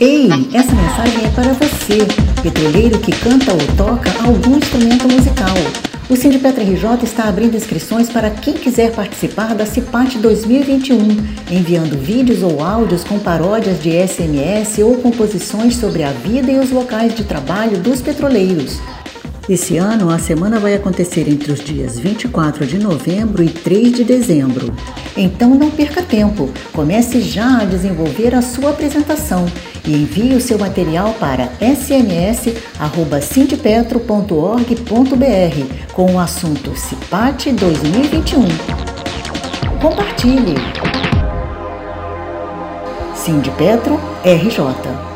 Ei, essa mensagem é para você, petroleiro que canta ou toca algum instrumento musical. O Sindipetra RJ está abrindo inscrições para quem quiser participar da CIPAT 2021, enviando vídeos ou áudios com paródias de SMS ou composições sobre a vida e os locais de trabalho dos petroleiros. Esse ano, a semana vai acontecer entre os dias 24 de novembro e 3 de dezembro. Então não perca tempo, comece já a desenvolver a sua apresentação e envie o seu material para sms.sindipetro.org.br com o assunto CIPAT 2021. Compartilhe! Sindipetro RJ